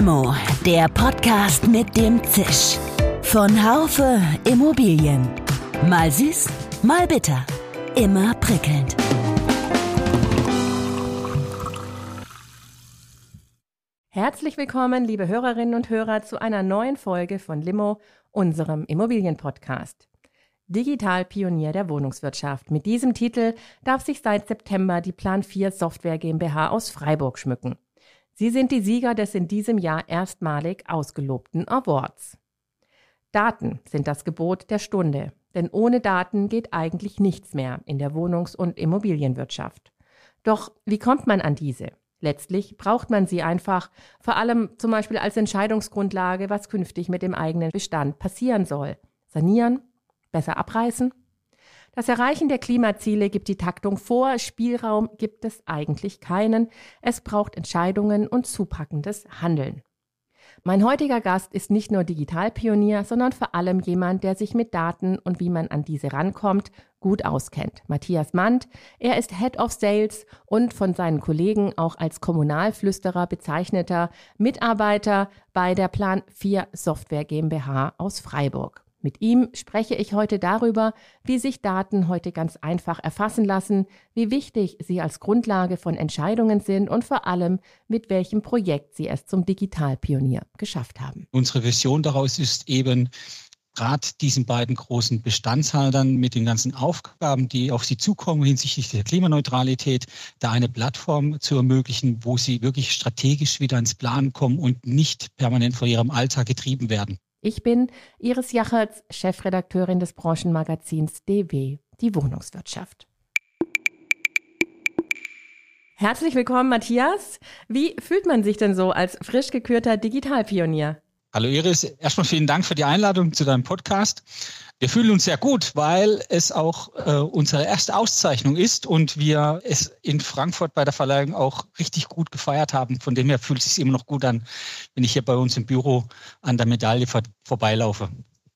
Limo, der Podcast mit dem Zisch. Von Haufe Immobilien. Mal süß, mal bitter. Immer prickelnd. Herzlich willkommen, liebe Hörerinnen und Hörer, zu einer neuen Folge von Limo, unserem Immobilienpodcast. Digitalpionier der Wohnungswirtschaft. Mit diesem Titel darf sich seit September die Plan 4 Software GmbH aus Freiburg schmücken. Sie sind die Sieger des in diesem Jahr erstmalig ausgelobten Awards. Daten sind das Gebot der Stunde, denn ohne Daten geht eigentlich nichts mehr in der Wohnungs- und Immobilienwirtschaft. Doch wie kommt man an diese? Letztlich braucht man sie einfach, vor allem zum Beispiel als Entscheidungsgrundlage, was künftig mit dem eigenen Bestand passieren soll. Sanieren, Besser abreißen? Das Erreichen der Klimaziele gibt die Taktung vor, Spielraum gibt es eigentlich keinen. Es braucht Entscheidungen und zupackendes Handeln. Mein heutiger Gast ist nicht nur Digitalpionier, sondern vor allem jemand, der sich mit Daten und wie man an diese rankommt, gut auskennt. Matthias Mandt, er ist Head of Sales und von seinen Kollegen auch als Kommunalflüsterer bezeichneter Mitarbeiter bei der Plan 4 Software GmbH aus Freiburg. Mit ihm spreche ich heute darüber, wie sich Daten heute ganz einfach erfassen lassen, wie wichtig sie als Grundlage von Entscheidungen sind und vor allem, mit welchem Projekt sie es zum Digitalpionier geschafft haben. Unsere Vision daraus ist eben, gerade diesen beiden großen Bestandshaltern mit den ganzen Aufgaben, die auf sie zukommen hinsichtlich der Klimaneutralität, da eine Plattform zu ermöglichen, wo sie wirklich strategisch wieder ins Plan kommen und nicht permanent von ihrem Alltag getrieben werden. Ich bin Iris Jachertz, Chefredakteurin des Branchenmagazins DW, die Wohnungswirtschaft. Herzlich willkommen, Matthias. Wie fühlt man sich denn so als frisch gekürter Digitalpionier? Hallo Iris, erstmal vielen Dank für die Einladung zu deinem Podcast. Wir fühlen uns sehr gut, weil es auch äh, unsere erste Auszeichnung ist und wir es in Frankfurt bei der Verleihung auch richtig gut gefeiert haben. Von dem her fühlt es sich immer noch gut an, wenn ich hier bei uns im Büro an der Medaille vor, vorbeilaufe.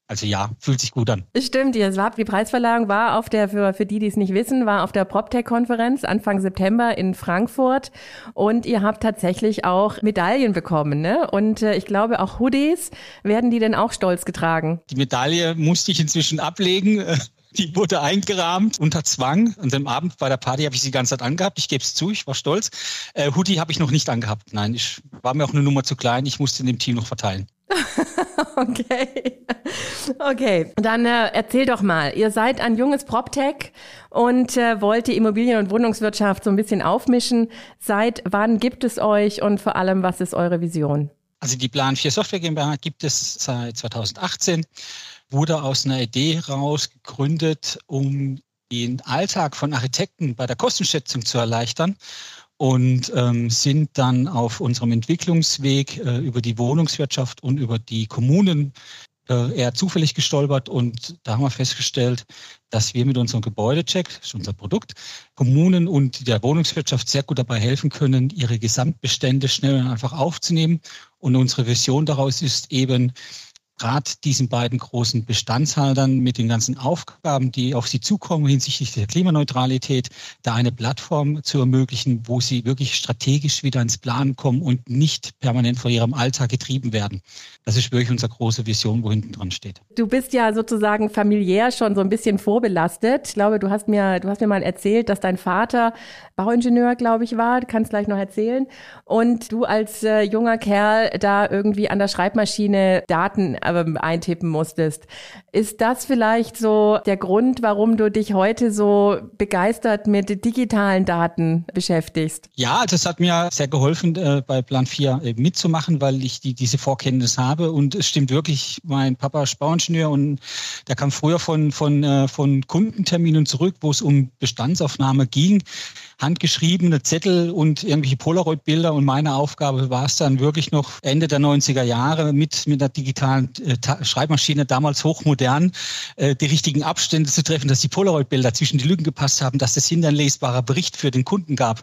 Also ja, fühlt sich gut an. Stimmt, ihr war, die Preisverleihung war auf der, für, für die, die es nicht wissen, war auf der PropTech-Konferenz Anfang September in Frankfurt und ihr habt tatsächlich auch Medaillen bekommen, ne? Und äh, ich glaube auch Hoodies, werden die denn auch stolz getragen? Die Medaille musste ich inzwischen ablegen. Die wurde eingerahmt unter Zwang. Und am Abend bei der Party habe ich sie die ganze Zeit angehabt. Ich gebe es zu, ich war stolz. Äh, Hoodie habe ich noch nicht angehabt. Nein, ich war mir auch eine Nummer zu klein. Ich musste in dem Team noch verteilen. okay. Okay, dann äh, erzähl doch mal. Ihr seid ein junges PropTech und äh, wollt die Immobilien- und Wohnungswirtschaft so ein bisschen aufmischen. Seit wann gibt es euch und vor allem, was ist eure Vision? Also die Plan 4 Software GmbH gibt es seit 2018, wurde aus einer Idee raus gegründet, um den Alltag von Architekten bei der Kostenschätzung zu erleichtern und ähm, sind dann auf unserem Entwicklungsweg äh, über die Wohnungswirtschaft und über die Kommunen äh, eher zufällig gestolpert und da haben wir festgestellt, dass wir mit unserem Gebäudecheck, das ist unser Produkt, Kommunen und der Wohnungswirtschaft sehr gut dabei helfen können, ihre Gesamtbestände schnell und einfach aufzunehmen. Und unsere Vision daraus ist eben, gerade diesen beiden großen Bestandshaltern mit den ganzen Aufgaben, die auf sie zukommen hinsichtlich der Klimaneutralität, da eine Plattform zu ermöglichen, wo sie wirklich strategisch wieder ins Plan kommen und nicht permanent von ihrem Alltag getrieben werden. Das ist wirklich unsere große Vision, wo hinten dran steht. Du bist ja sozusagen familiär schon so ein bisschen vorbelastet. Ich glaube, du hast mir, du hast mir mal erzählt, dass dein Vater Bauingenieur, glaube ich, war. Kannst gleich noch erzählen. Und du als äh, junger Kerl da irgendwie an der Schreibmaschine Daten ähm, eintippen musstest. Ist das vielleicht so der Grund, warum du dich heute so begeistert mit digitalen Daten beschäftigst? Ja, das hat mir sehr geholfen, äh, bei Plan 4 äh, mitzumachen, weil ich die, diese Vorkenntnis habe. Und es stimmt wirklich, mein Papa ist Bauingenieur und der kam früher von, von, äh, von Kundenterminen zurück, wo es um Bestandsaufnahme ging handgeschriebene Zettel und irgendwelche Polaroid-Bilder. Und meine Aufgabe war es dann wirklich noch Ende der 90er Jahre mit, mit einer digitalen äh, Schreibmaschine, damals hochmodern, äh, die richtigen Abstände zu treffen, dass die Polaroid-Bilder zwischen die Lücken gepasst haben, dass das hinter ein lesbarer Bericht für den Kunden gab.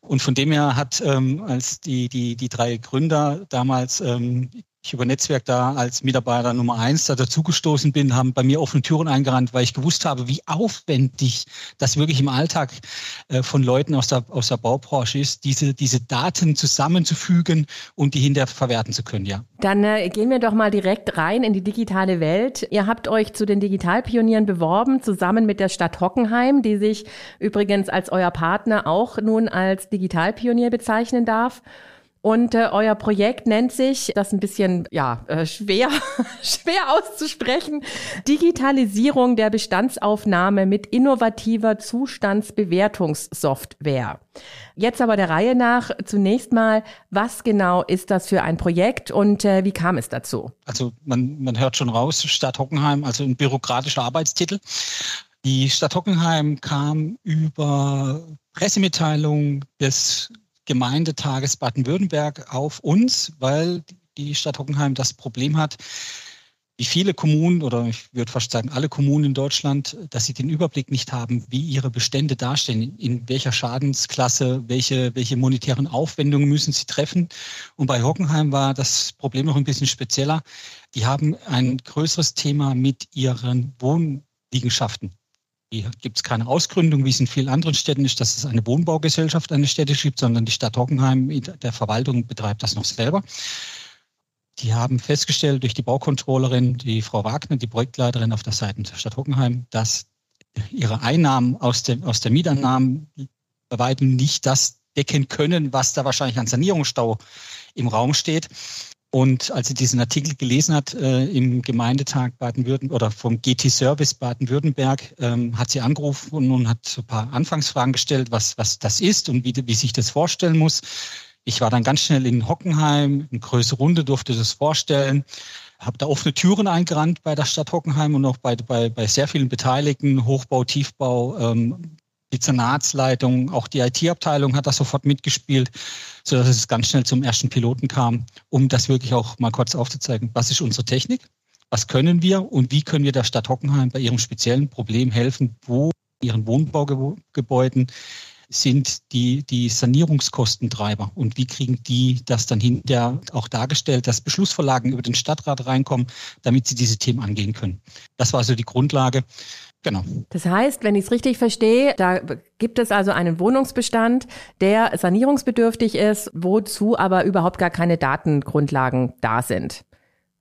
Und von dem her hat, ähm, als die, die, die drei Gründer damals ähm, ich über Netzwerk da als Mitarbeiter Nummer eins da dazugestoßen bin, haben bei mir offene Türen eingerannt, weil ich gewusst habe, wie aufwendig das wirklich im Alltag äh, von Leuten aus der, aus der Baubranche ist, diese, diese Daten zusammenzufügen und die hinterher verwerten zu können, ja. Dann äh, gehen wir doch mal direkt rein in die digitale Welt. Ihr habt euch zu den Digitalpionieren beworben, zusammen mit der Stadt Hockenheim, die sich übrigens als euer Partner auch nun als Digitalpionier bezeichnen darf. Und äh, euer Projekt nennt sich, das ein bisschen ja äh, schwer schwer auszusprechen, Digitalisierung der Bestandsaufnahme mit innovativer Zustandsbewertungssoftware. Jetzt aber der Reihe nach zunächst mal, was genau ist das für ein Projekt und äh, wie kam es dazu? Also man, man hört schon raus, Stadt Hockenheim, also ein bürokratischer Arbeitstitel. Die Stadt Hockenheim kam über Pressemitteilung des Gemeindetages Baden-Württemberg auf uns, weil die Stadt Hockenheim das Problem hat, wie viele Kommunen oder ich würde fast sagen alle Kommunen in Deutschland, dass sie den Überblick nicht haben, wie ihre Bestände dastehen, in welcher Schadensklasse, welche, welche monetären Aufwendungen müssen sie treffen. Und bei Hockenheim war das Problem noch ein bisschen spezieller. Die haben ein größeres Thema mit ihren Wohnliegenschaften. Gibt es keine Ausgründung, wie es in vielen anderen Städten ist, dass es eine Wohnbaugesellschaft eine Städte gibt, sondern die Stadt Hockenheim, der Verwaltung betreibt das noch selber. Die haben festgestellt durch die Baukontrollerin, die Frau Wagner, die Projektleiterin auf der Seite der Stadt Hockenheim, dass ihre Einnahmen aus, dem, aus der Mietannahmen bei weitem nicht das decken können, was da wahrscheinlich an Sanierungsstau im Raum steht. Und als sie diesen Artikel gelesen hat äh, im Gemeindetag Baden-Württemberg oder vom GT Service Baden-Württemberg, ähm, hat sie angerufen und hat so ein paar Anfangsfragen gestellt, was, was das ist und wie, wie sich das vorstellen muss. Ich war dann ganz schnell in Hockenheim, eine größere Runde durfte das vorstellen, habe da offene Türen eingerannt bei der Stadt Hockenheim und auch bei, bei, bei sehr vielen Beteiligten, Hochbau, Tiefbau, ähm, die Zernatsleitung, auch die IT-Abteilung hat da sofort mitgespielt, so dass es ganz schnell zum ersten Piloten kam, um das wirklich auch mal kurz aufzuzeigen. Was ist unsere Technik? Was können wir und wie können wir der Stadt Hockenheim bei ihrem speziellen Problem helfen, wo ihren Wohnbaugebäuden sind die, die Sanierungskostentreiber und wie kriegen die das dann hinterher auch dargestellt, dass Beschlussvorlagen über den Stadtrat reinkommen, damit sie diese Themen angehen können. Das war so die Grundlage. Genau. Das heißt, wenn ich es richtig verstehe, da gibt es also einen Wohnungsbestand, der sanierungsbedürftig ist, wozu aber überhaupt gar keine Datengrundlagen da sind,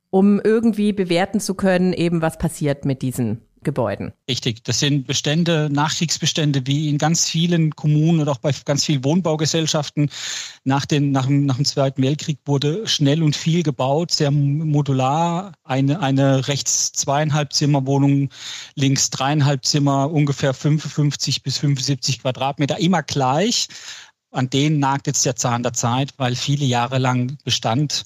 um irgendwie bewerten zu können, eben was passiert mit diesen Gebäuden. Richtig, das sind Bestände, Nachkriegsbestände, wie in ganz vielen Kommunen oder auch bei ganz vielen Wohnbaugesellschaften. Nach, den, nach, dem, nach dem Zweiten Weltkrieg wurde schnell und viel gebaut, sehr modular. Eine, eine rechts zweieinhalb Zimmer Wohnung, links dreieinhalb Zimmer, ungefähr 55 bis 75 Quadratmeter, immer gleich. An denen nagt jetzt der Zahn der Zeit, weil viele Jahre lang Bestand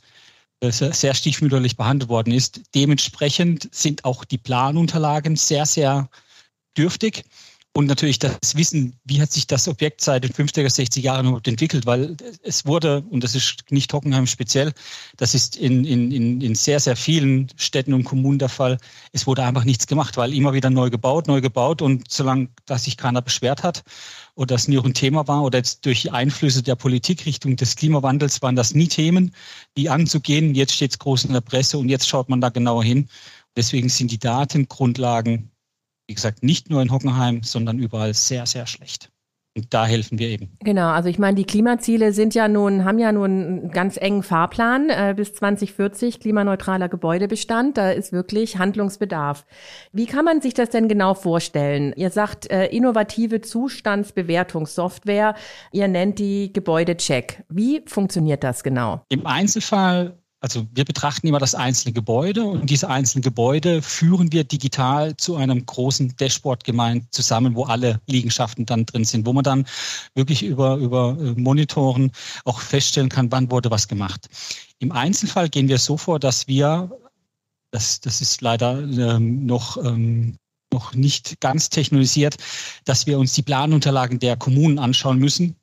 sehr stiefmütterlich behandelt worden ist. Dementsprechend sind auch die Planunterlagen sehr, sehr dürftig. Und natürlich das Wissen, wie hat sich das Objekt seit den 50er, 60er Jahren entwickelt, weil es wurde, und das ist nicht Hockenheim speziell, das ist in, in, in sehr, sehr vielen Städten und Kommunen der Fall, es wurde einfach nichts gemacht, weil immer wieder neu gebaut, neu gebaut und solange dass sich keiner beschwert hat oder das nie auch ein Thema war oder jetzt durch Einflüsse der Politik Richtung des Klimawandels waren das nie Themen, die anzugehen. Jetzt steht es groß in der Presse und jetzt schaut man da genauer hin. Deswegen sind die Datengrundlagen wie gesagt, nicht nur in Hockenheim, sondern überall sehr, sehr schlecht. Und da helfen wir eben. Genau, also ich meine, die Klimaziele sind ja nun, haben ja nun einen ganz engen Fahrplan äh, bis 2040, klimaneutraler Gebäudebestand. Da ist wirklich Handlungsbedarf. Wie kann man sich das denn genau vorstellen? Ihr sagt äh, innovative Zustandsbewertungssoftware. Ihr nennt die Gebäudecheck. Wie funktioniert das genau? Im Einzelfall also wir betrachten immer das einzelne Gebäude und diese einzelnen Gebäude führen wir digital zu einem großen Dashboard gemeint zusammen, wo alle Liegenschaften dann drin sind, wo man dann wirklich über, über äh, Monitoren auch feststellen kann, wann wurde was gemacht. Im Einzelfall gehen wir so vor, dass wir, das, das ist leider ähm, noch ähm, noch nicht ganz technologisiert, dass wir uns die Planunterlagen der Kommunen anschauen müssen,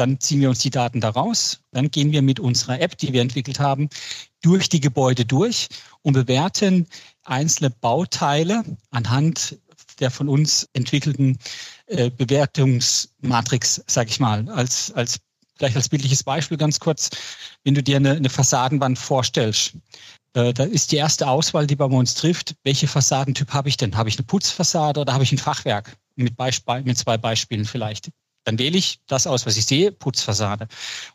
dann ziehen wir uns die Daten daraus. Dann gehen wir mit unserer App, die wir entwickelt haben, durch die Gebäude durch und bewerten einzelne Bauteile anhand der von uns entwickelten äh, Bewertungsmatrix, sage ich mal, als, als vielleicht als bildliches Beispiel ganz kurz, wenn du dir eine, eine Fassadenwand vorstellst. Äh, da ist die erste Auswahl, die bei uns trifft, welche Fassadentyp habe ich denn? Habe ich eine Putzfassade oder habe ich ein Fachwerk? Mit, Beisp mit zwei Beispielen vielleicht. Dann wähle ich das aus, was ich sehe, Putzfassade.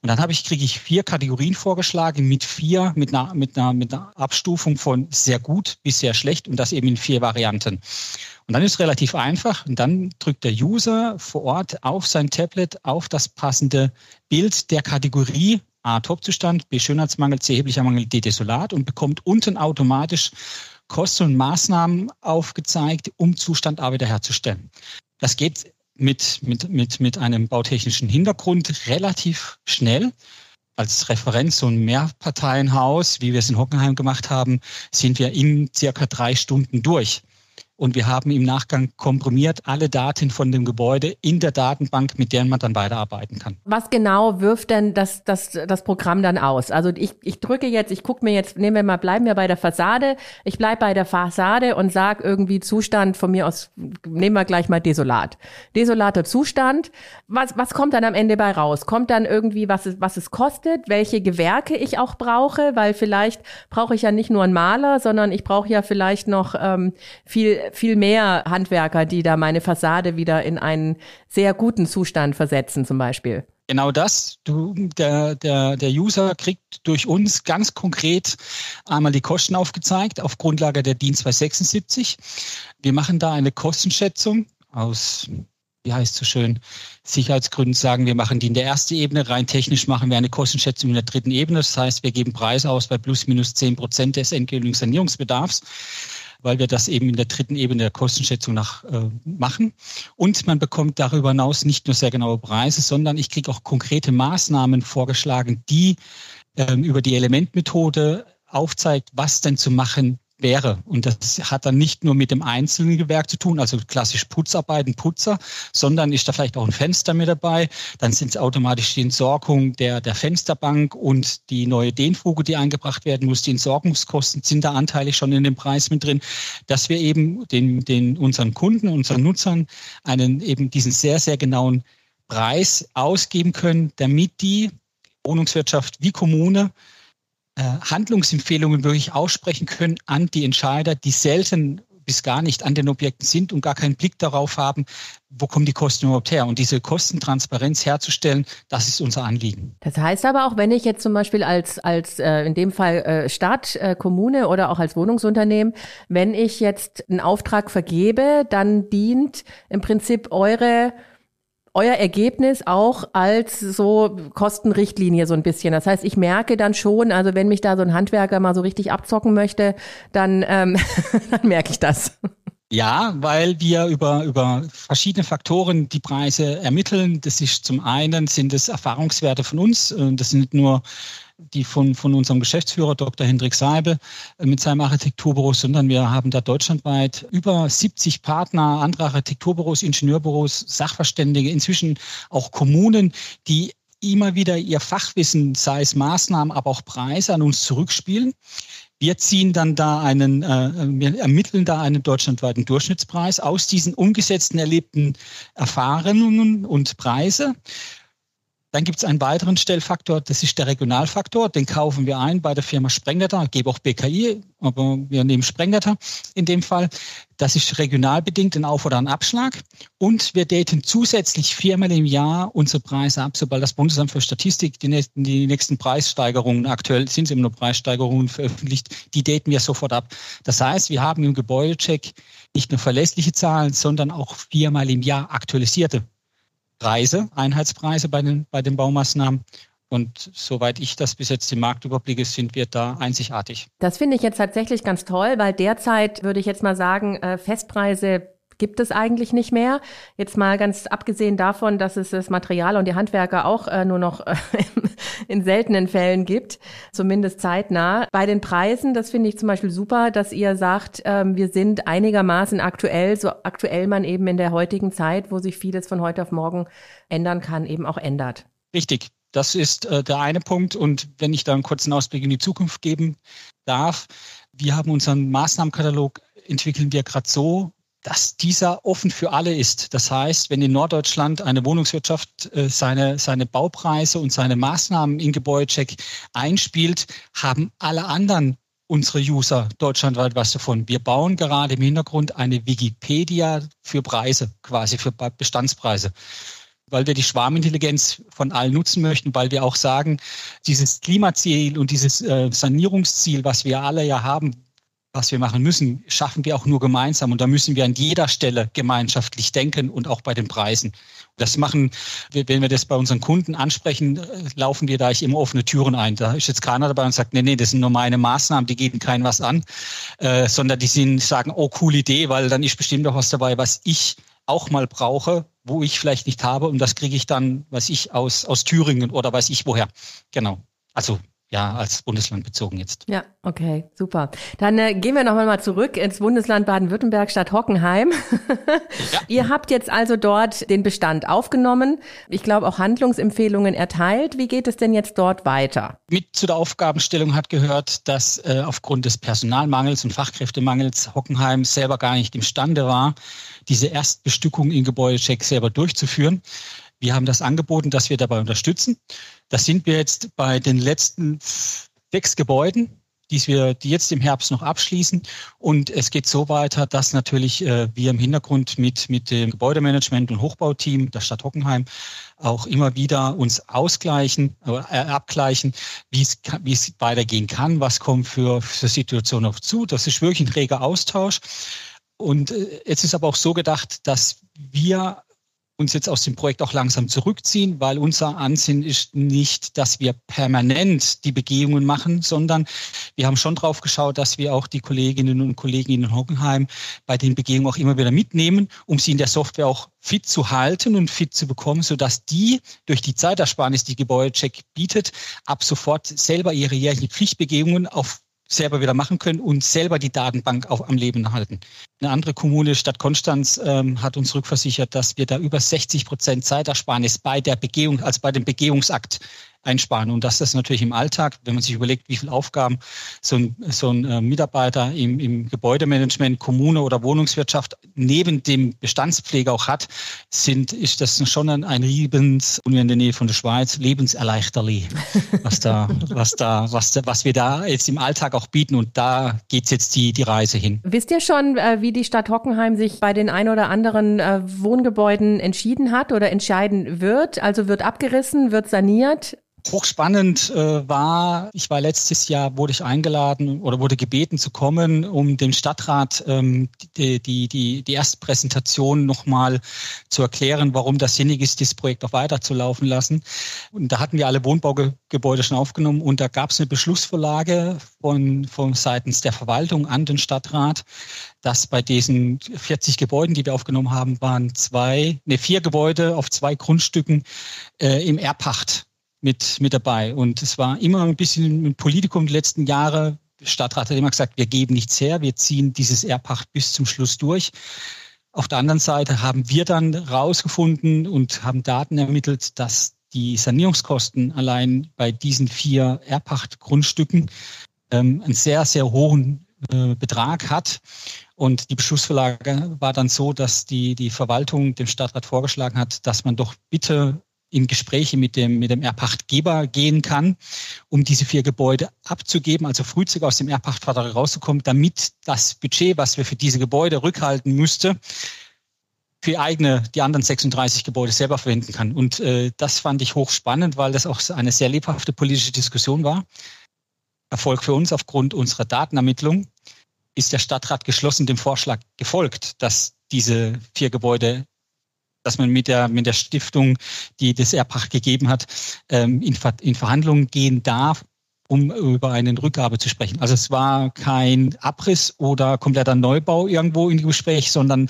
Und dann habe ich, kriege ich vier Kategorien vorgeschlagen mit vier, mit einer, mit einer, mit einer Abstufung von sehr gut bis sehr schlecht und das eben in vier Varianten. Und dann ist es relativ einfach. Und dann drückt der User vor Ort auf sein Tablet auf das passende Bild der Kategorie A Topzustand, B Schönheitsmangel, C erheblicher Mangel, D Desolat und bekommt unten automatisch Kosten und Maßnahmen aufgezeigt, um Zustand A wiederherzustellen. Das geht mit, mit, mit, mit einem bautechnischen Hintergrund relativ schnell. Als Referenz so ein Mehrparteienhaus, wie wir es in Hockenheim gemacht haben, sind wir in circa drei Stunden durch und wir haben im Nachgang komprimiert alle Daten von dem Gebäude in der Datenbank, mit der man dann weiterarbeiten kann. Was genau wirft denn das, das, das Programm dann aus? Also ich, ich drücke jetzt, ich gucke mir jetzt, nehmen wir mal, bleiben wir bei der Fassade, ich bleibe bei der Fassade und sage irgendwie Zustand von mir aus, nehmen wir gleich mal desolat. Desolater Zustand. Was, was kommt dann am Ende bei raus? Kommt dann irgendwie, was es, was es kostet, welche Gewerke ich auch brauche, weil vielleicht brauche ich ja nicht nur einen Maler, sondern ich brauche ja vielleicht noch ähm, viel viel mehr Handwerker, die da meine Fassade wieder in einen sehr guten Zustand versetzen, zum Beispiel. Genau das. Du, der, der, der User kriegt durch uns ganz konkret einmal die Kosten aufgezeigt auf Grundlage der DIN 276. Wir machen da eine Kostenschätzung aus, wie heißt so schön, Sicherheitsgründen sagen, wir machen die in der ersten Ebene. Rein technisch machen wir eine Kostenschätzung in der dritten Ebene. Das heißt, wir geben Preise aus bei plus minus zehn Prozent des endgültigen Sanierungsbedarfs weil wir das eben in der dritten Ebene der Kostenschätzung nach äh, machen. Und man bekommt darüber hinaus nicht nur sehr genaue Preise, sondern ich kriege auch konkrete Maßnahmen vorgeschlagen, die ähm, über die Elementmethode aufzeigt, was denn zu machen wäre. Und das hat dann nicht nur mit dem einzelnen Gewerk zu tun, also klassisch Putzarbeiten, Putzer, sondern ist da vielleicht auch ein Fenster mit dabei. Dann sind es automatisch die Entsorgung der, der Fensterbank und die neue Dehnfuge, die eingebracht werden muss. Die Entsorgungskosten sind da anteilig schon in dem Preis mit drin, dass wir eben den, den unseren Kunden, unseren Nutzern einen eben diesen sehr, sehr genauen Preis ausgeben können, damit die Wohnungswirtschaft wie Kommune Handlungsempfehlungen wirklich aussprechen können an die Entscheider, die selten bis gar nicht an den Objekten sind und gar keinen Blick darauf haben, wo kommen die Kosten überhaupt her. Und diese Kostentransparenz herzustellen, das ist unser Anliegen. Das heißt aber auch, wenn ich jetzt zum Beispiel als, als äh, in dem Fall äh, Stadt, äh, Kommune oder auch als Wohnungsunternehmen, wenn ich jetzt einen Auftrag vergebe, dann dient im Prinzip eure euer Ergebnis auch als so Kostenrichtlinie so ein bisschen. Das heißt, ich merke dann schon, also wenn mich da so ein Handwerker mal so richtig abzocken möchte, dann, ähm, dann merke ich das. Ja, weil wir über, über verschiedene Faktoren die Preise ermitteln. Das ist zum einen sind es Erfahrungswerte von uns. Das sind nur die von, von unserem Geschäftsführer Dr. Hendrik Seibel äh, mit seinem Architekturbüro, sondern wir haben da deutschlandweit über 70 Partner, andere Architekturbüros, Ingenieurbüros, Sachverständige, inzwischen auch Kommunen, die immer wieder ihr Fachwissen, sei es Maßnahmen, aber auch Preise an uns zurückspielen. Wir ziehen dann da einen, äh, wir ermitteln da einen deutschlandweiten Durchschnittspreis aus diesen umgesetzten, erlebten Erfahrungen und Preise dann gibt es einen weiteren Stellfaktor, das ist der Regionalfaktor. Den kaufen wir ein bei der Firma Sprengnetter. Gebe auch BKI, aber wir nehmen Sprengnetter in dem Fall. Das ist regional bedingt ein Auf- oder ein Abschlag. Und wir daten zusätzlich viermal im Jahr unsere Preise ab, sobald das Bundesamt für Statistik die nächsten, die nächsten Preissteigerungen, aktuell sind es immer nur Preissteigerungen veröffentlicht, die daten wir sofort ab. Das heißt, wir haben im Gebäudecheck nicht nur verlässliche Zahlen, sondern auch viermal im Jahr aktualisierte Preise, Einheitspreise bei den, bei den Baumaßnahmen. Und soweit ich das bis jetzt im Markt überblicke, sind wir da einzigartig. Das finde ich jetzt tatsächlich ganz toll, weil derzeit würde ich jetzt mal sagen, äh, Festpreise gibt es eigentlich nicht mehr. Jetzt mal ganz abgesehen davon, dass es das Material und die Handwerker auch äh, nur noch äh, in seltenen Fällen gibt, zumindest zeitnah. Bei den Preisen, das finde ich zum Beispiel super, dass ihr sagt, ähm, wir sind einigermaßen aktuell, so aktuell man eben in der heutigen Zeit, wo sich vieles von heute auf morgen ändern kann, eben auch ändert. Richtig. Das ist äh, der eine Punkt. Und wenn ich da einen kurzen Ausblick in die Zukunft geben darf, wir haben unseren Maßnahmenkatalog entwickeln wir gerade so, dass dieser offen für alle ist. Das heißt, wenn in Norddeutschland eine Wohnungswirtschaft äh, seine, seine Baupreise und seine Maßnahmen in Gebäudecheck einspielt, haben alle anderen unsere User deutschlandweit was davon. Wir bauen gerade im Hintergrund eine Wikipedia für Preise, quasi für Bestandspreise weil wir die Schwarmintelligenz von allen nutzen möchten, weil wir auch sagen, dieses Klimaziel und dieses äh, Sanierungsziel, was wir alle ja haben, was wir machen müssen, schaffen wir auch nur gemeinsam. Und da müssen wir an jeder Stelle gemeinschaftlich denken und auch bei den Preisen. Das machen, wenn wir das bei unseren Kunden ansprechen, äh, laufen wir da ich immer offene Türen ein. Da ist jetzt keiner dabei und sagt, nee, nee, das sind nur meine Maßnahmen, die geben keinen was an, äh, sondern die sind, sagen, oh, coole Idee, weil dann ist bestimmt auch was dabei, was ich auch mal brauche, wo ich vielleicht nicht habe. Und das kriege ich dann, weiß ich, aus, aus Thüringen oder weiß ich woher. Genau. Also ja, als Bundesland bezogen jetzt. Ja, okay, super. Dann äh, gehen wir nochmal mal zurück ins Bundesland Baden-Württemberg statt Hockenheim. ja. Ihr habt jetzt also dort den Bestand aufgenommen. Ich glaube auch Handlungsempfehlungen erteilt. Wie geht es denn jetzt dort weiter? Mit zu der Aufgabenstellung hat gehört, dass äh, aufgrund des Personalmangels und Fachkräftemangels Hockenheim selber gar nicht imstande war, diese Erstbestückung in Gebäudecheck selber durchzuführen. Wir haben das angeboten, dass wir dabei unterstützen. Das sind wir jetzt bei den letzten sechs Gebäuden, die wir, jetzt im Herbst noch abschließen. Und es geht so weiter, dass natürlich äh, wir im Hintergrund mit, mit dem Gebäudemanagement und Hochbauteam der Stadt Hockenheim auch immer wieder uns ausgleichen, äh, abgleichen, wie es, wie es weitergehen kann, was kommt für, für Situationen auf zu. Das ist wirklich ein reger Austausch. Und äh, jetzt ist aber auch so gedacht, dass wir uns jetzt aus dem Projekt auch langsam zurückziehen, weil unser Ansinnen ist nicht, dass wir permanent die Begehungen machen, sondern wir haben schon drauf geschaut, dass wir auch die Kolleginnen und Kollegen in Hockenheim bei den Begehungen auch immer wieder mitnehmen, um sie in der Software auch fit zu halten und fit zu bekommen, sodass die durch die Zeitersparnis, die Gebäudecheck bietet, ab sofort selber ihre jährlichen Pflichtbegehungen auf selber wieder machen können und selber die Datenbank auch am Leben halten. Eine andere Kommune, Stadt Konstanz, ähm, hat uns rückversichert, dass wir da über 60 Prozent Zeitersparnis bei der Begehung, also bei dem Begehungsakt einsparen. Und das ist natürlich im Alltag, wenn man sich überlegt, wie viele Aufgaben so ein, so ein äh, Mitarbeiter im, im Gebäudemanagement, Kommune oder Wohnungswirtschaft neben dem Bestandspfleger auch hat, sind, ist das schon ein, ein Lebens, und in der Nähe von der Schweiz, Lebenserleichterli, was da, was da, was, da, was wir da jetzt im Alltag auch bieten. Und da geht's jetzt die, die Reise hin. Wisst ihr schon, äh, wie die Stadt Hockenheim sich bei den ein oder anderen äh, Wohngebäuden entschieden hat oder entscheiden wird? Also wird abgerissen, wird saniert? Hochspannend äh, war, ich war letztes Jahr, wurde ich eingeladen oder wurde gebeten zu kommen, um dem Stadtrat ähm, die, die, die, die erste Präsentation nochmal zu erklären, warum das sinnig ist, dieses Projekt auch weiterzulaufen lassen. Und da hatten wir alle Wohnbaugebäude schon aufgenommen und da gab es eine Beschlussvorlage von, von seitens der Verwaltung an den Stadtrat, dass bei diesen 40 Gebäuden, die wir aufgenommen haben, waren zwei, ne, vier Gebäude auf zwei Grundstücken äh, im Erbpacht mit, mit dabei. Und es war immer ein bisschen ein Politikum die letzten Jahre. Der Stadtrat hat immer gesagt, wir geben nichts her, wir ziehen dieses Erbpacht bis zum Schluss durch. Auf der anderen Seite haben wir dann rausgefunden und haben Daten ermittelt, dass die Sanierungskosten allein bei diesen vier Erbpachtgrundstücken ähm, einen sehr, sehr hohen äh, Betrag hat. Und die Beschlussverlage war dann so, dass die, die Verwaltung dem Stadtrat vorgeschlagen hat, dass man doch bitte in Gespräche mit dem, mit dem Erbpachtgeber gehen kann, um diese vier Gebäude abzugeben, also frühzeitig aus dem Erbpachtvertrag rauszukommen, damit das Budget, was wir für diese Gebäude rückhalten müsste, für eigene, die anderen 36 Gebäude selber verwenden kann. Und äh, das fand ich hochspannend, weil das auch eine sehr lebhafte politische Diskussion war. Erfolg für uns aufgrund unserer Datenermittlung ist der Stadtrat geschlossen dem Vorschlag gefolgt, dass diese vier Gebäude dass man mit der, mit der Stiftung, die das Erbpacht gegeben hat, ähm, in, in Verhandlungen gehen darf, um über einen Rückgabe zu sprechen. Also es war kein Abriss oder kompletter Neubau irgendwo im Gespräch, sondern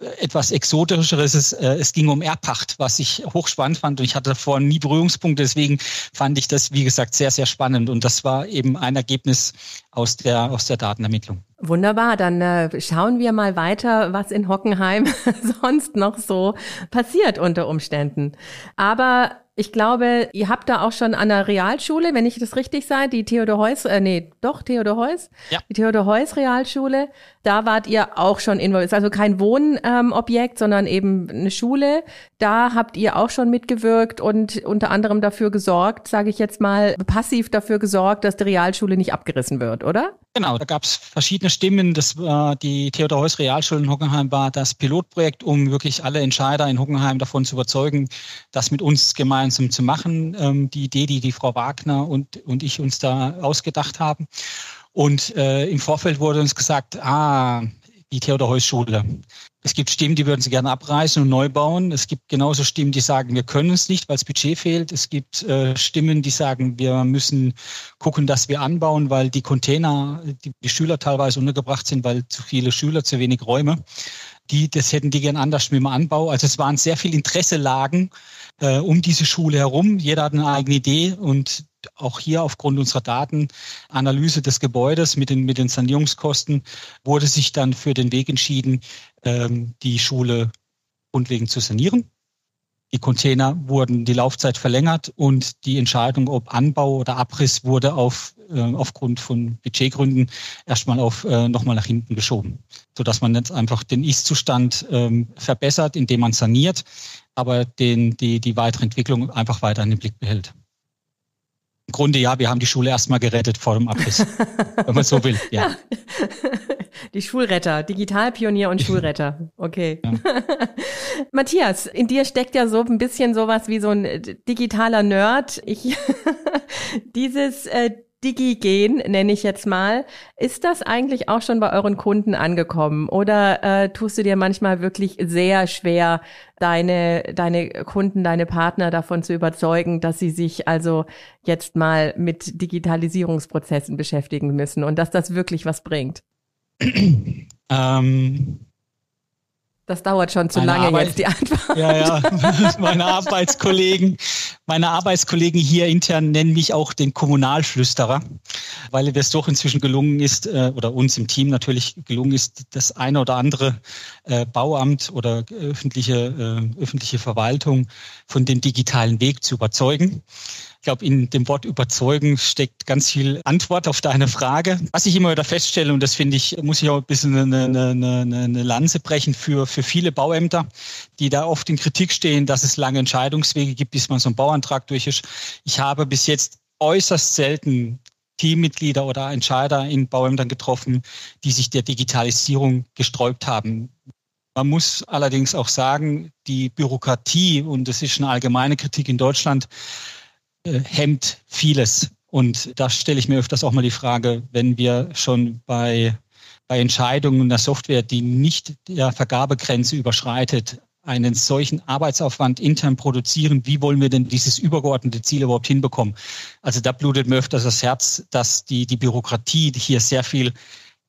äh, etwas Exotischeres. Es, äh, es ging um Erbpacht, was ich hochspannend fand. Und ich hatte davor nie Berührungspunkte. Deswegen fand ich das, wie gesagt, sehr, sehr spannend. Und das war eben ein Ergebnis aus der, aus der Datenermittlung. Wunderbar, dann äh, schauen wir mal weiter, was in Hockenheim sonst noch so passiert unter Umständen. Aber ich glaube, ihr habt da auch schon an der Realschule, wenn ich das richtig sage, die Theodor Heuss, äh, nee, doch, Theodor Heuss, ja. die Theodor Heuss Realschule, da wart ihr auch schon involviert. Also kein Wohnobjekt, ähm, sondern eben eine Schule. Da habt ihr auch schon mitgewirkt und unter anderem dafür gesorgt, sage ich jetzt mal, passiv dafür gesorgt, dass die Realschule nicht abgerissen wird, oder? Genau, da gab es verschiedene Stimmen. Das war die Theodor Heuss Realschule in Hockenheim war das Pilotprojekt, um wirklich alle Entscheider in Hockenheim davon zu überzeugen, das mit uns gemeinsam zu machen. Ähm, die Idee, die die Frau Wagner und, und ich uns da ausgedacht haben. Und äh, im Vorfeld wurde uns gesagt, ah, die Theodor-Heuss-Schule. Es gibt Stimmen, die würden sie gerne abreißen und neu bauen. Es gibt genauso Stimmen, die sagen, wir können es nicht, weil es Budget fehlt. Es gibt äh, Stimmen, die sagen, wir müssen gucken, dass wir anbauen, weil die Container, die, die Schüler teilweise untergebracht sind, weil zu viele Schüler, zu wenig Räume. Die, das hätten die gern anders mit dem Anbau. Also es waren sehr viel Interesselagen äh, um diese Schule herum. Jeder hat eine eigene Idee und auch hier aufgrund unserer Datenanalyse des Gebäudes mit den, mit den Sanierungskosten wurde sich dann für den Weg entschieden, ähm, die Schule grundlegend zu sanieren. Die Container wurden die Laufzeit verlängert und die Entscheidung, ob Anbau oder Abriss, wurde auf, äh, aufgrund von Budgetgründen erstmal auf äh, nochmal nach hinten geschoben, sodass man jetzt einfach den Ist-Zustand ähm, verbessert, indem man saniert, aber den, die, die weitere Entwicklung einfach weiter in den Blick behält. Im Grunde ja, wir haben die Schule erstmal gerettet vor dem Abriss, wenn man so will. Ja. Die Schulretter, Digitalpionier und Schulretter. Okay. Ja. Matthias, in dir steckt ja so ein bisschen sowas wie so ein digitaler Nerd. Ich dieses äh, Digi-Gen, nenne ich jetzt mal. Ist das eigentlich auch schon bei euren Kunden angekommen? Oder äh, tust du dir manchmal wirklich sehr schwer, deine, deine Kunden, deine Partner davon zu überzeugen, dass sie sich also jetzt mal mit Digitalisierungsprozessen beschäftigen müssen und dass das wirklich was bringt? Ähm, das dauert schon zu lange Arbeit, jetzt, die Antwort. Ja, ja. Meine Arbeitskollegen, meine Arbeitskollegen hier intern nennen mich auch den Kommunalflüsterer, weil es doch inzwischen gelungen ist, äh, oder uns im Team natürlich gelungen ist, das eine oder andere äh, Bauamt oder öffentliche, äh, öffentliche Verwaltung von dem digitalen Weg zu überzeugen glaube, in dem Wort überzeugen steckt ganz viel Antwort auf deine Frage. Was ich immer wieder feststelle, und das finde ich, muss ich auch ein bisschen eine, eine, eine, eine Lanze brechen für, für viele Bauämter, die da oft in Kritik stehen, dass es lange Entscheidungswege gibt, bis man so einen Bauantrag durch ist. Ich habe bis jetzt äußerst selten Teammitglieder oder Entscheider in Bauämtern getroffen, die sich der Digitalisierung gesträubt haben. Man muss allerdings auch sagen, die Bürokratie, und das ist eine allgemeine Kritik in Deutschland, äh, hemmt vieles. Und da stelle ich mir öfters auch mal die Frage, wenn wir schon bei, bei Entscheidungen der Software, die nicht der Vergabegrenze überschreitet, einen solchen Arbeitsaufwand intern produzieren, wie wollen wir denn dieses übergeordnete Ziel überhaupt hinbekommen? Also da blutet mir öfters das Herz, dass die, die Bürokratie hier sehr viel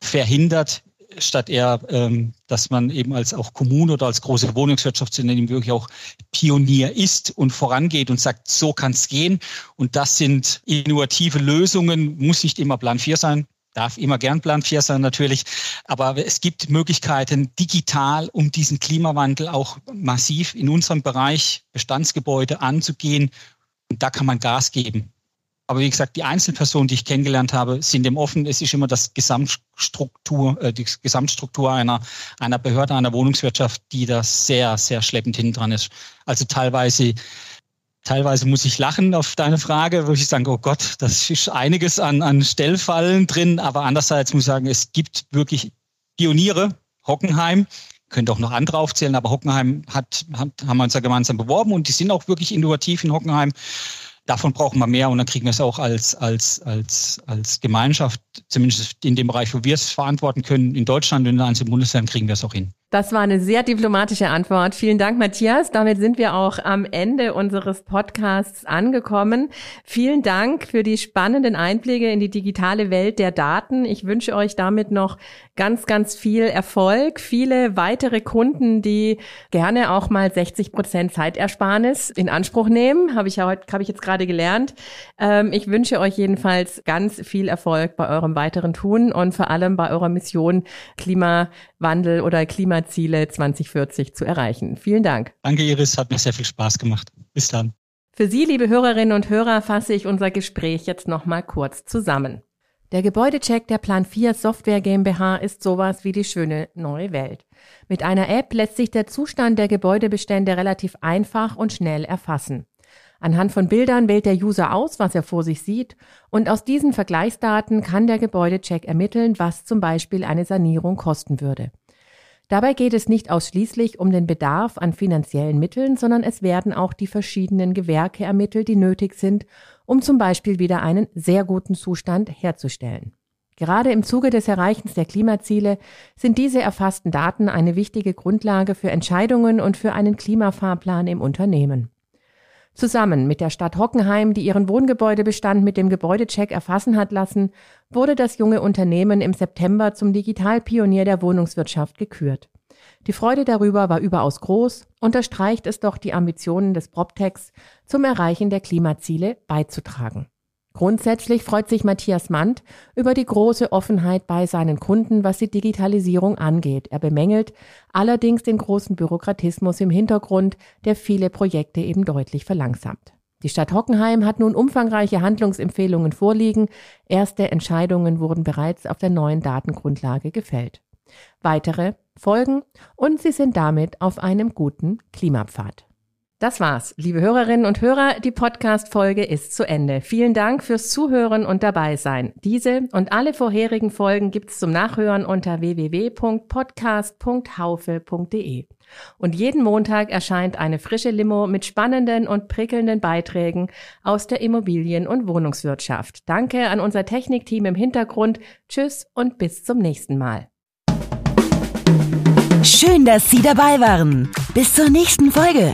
verhindert, statt eher, ähm, dass man eben als auch Kommune oder als große Wohnungswirtschaftsunternehmen wirklich auch Pionier ist und vorangeht und sagt, so kann es gehen. Und das sind innovative Lösungen, muss nicht immer Plan 4 sein, darf immer gern Plan 4 sein natürlich, aber es gibt Möglichkeiten digital, um diesen Klimawandel auch massiv in unserem Bereich Bestandsgebäude anzugehen. Und da kann man Gas geben. Aber wie gesagt, die Einzelpersonen, die ich kennengelernt habe, sind dem offen. Es ist immer das Gesamtstruktur, äh, die Gesamtstruktur einer, einer Behörde, einer Wohnungswirtschaft, die da sehr, sehr schleppend hinten dran ist. Also teilweise, teilweise muss ich lachen auf deine Frage, wo ich sagen, oh Gott, das ist einiges an, an Stellfallen drin. Aber andererseits muss ich sagen, es gibt wirklich Pioniere, Hockenheim, könnte auch noch andere aufzählen, aber Hockenheim hat, hat, haben wir uns ja gemeinsam beworben und die sind auch wirklich innovativ in Hockenheim davon brauchen wir mehr und dann kriegen wir es auch als, als, als, als Gemeinschaft, zumindest in dem Bereich, wo wir es verantworten können, in Deutschland und in den einzelnen Bundesländern kriegen wir es auch hin. Das war eine sehr diplomatische Antwort. Vielen Dank, Matthias. Damit sind wir auch am Ende unseres Podcasts angekommen. Vielen Dank für die spannenden Einblicke in die digitale Welt der Daten. Ich wünsche euch damit noch ganz, ganz viel Erfolg, viele weitere Kunden, die gerne auch mal 60 Prozent Zeitersparnis in Anspruch nehmen. Habe ich ja heute, habe ich jetzt gerade gelernt. Ähm, ich wünsche euch jedenfalls ganz viel Erfolg bei eurem weiteren Tun und vor allem bei eurer Mission Klimawandel oder Klima Klimaziele 2040 zu erreichen. Vielen Dank. Danke, Iris. Hat mir sehr viel Spaß gemacht. Bis dann. Für Sie, liebe Hörerinnen und Hörer, fasse ich unser Gespräch jetzt nochmal kurz zusammen. Der Gebäudecheck der Plan 4 Software GmbH ist sowas wie die schöne neue Welt. Mit einer App lässt sich der Zustand der Gebäudebestände relativ einfach und schnell erfassen. Anhand von Bildern wählt der User aus, was er vor sich sieht, und aus diesen Vergleichsdaten kann der Gebäudecheck ermitteln, was zum Beispiel eine Sanierung kosten würde. Dabei geht es nicht ausschließlich um den Bedarf an finanziellen Mitteln, sondern es werden auch die verschiedenen Gewerke ermittelt, die nötig sind, um zum Beispiel wieder einen sehr guten Zustand herzustellen. Gerade im Zuge des Erreichens der Klimaziele sind diese erfassten Daten eine wichtige Grundlage für Entscheidungen und für einen Klimafahrplan im Unternehmen. Zusammen mit der Stadt Hockenheim, die ihren Wohngebäudebestand mit dem Gebäudecheck erfassen hat lassen, wurde das junge Unternehmen im September zum Digitalpionier der Wohnungswirtschaft gekürt. Die Freude darüber war überaus groß, unterstreicht es doch die Ambitionen des PropTechs, zum Erreichen der Klimaziele beizutragen. Grundsätzlich freut sich Matthias Mandt über die große Offenheit bei seinen Kunden, was die Digitalisierung angeht. Er bemängelt allerdings den großen Bürokratismus im Hintergrund, der viele Projekte eben deutlich verlangsamt. Die Stadt Hockenheim hat nun umfangreiche Handlungsempfehlungen vorliegen. Erste Entscheidungen wurden bereits auf der neuen Datengrundlage gefällt. Weitere folgen und sie sind damit auf einem guten Klimapfad. Das war's, liebe Hörerinnen und Hörer. Die Podcast-Folge ist zu Ende. Vielen Dank fürs Zuhören und dabei sein. Diese und alle vorherigen Folgen gibt's zum Nachhören unter www.podcast.haufe.de. Und jeden Montag erscheint eine frische Limo mit spannenden und prickelnden Beiträgen aus der Immobilien- und Wohnungswirtschaft. Danke an unser Technikteam im Hintergrund. Tschüss und bis zum nächsten Mal. Schön, dass Sie dabei waren. Bis zur nächsten Folge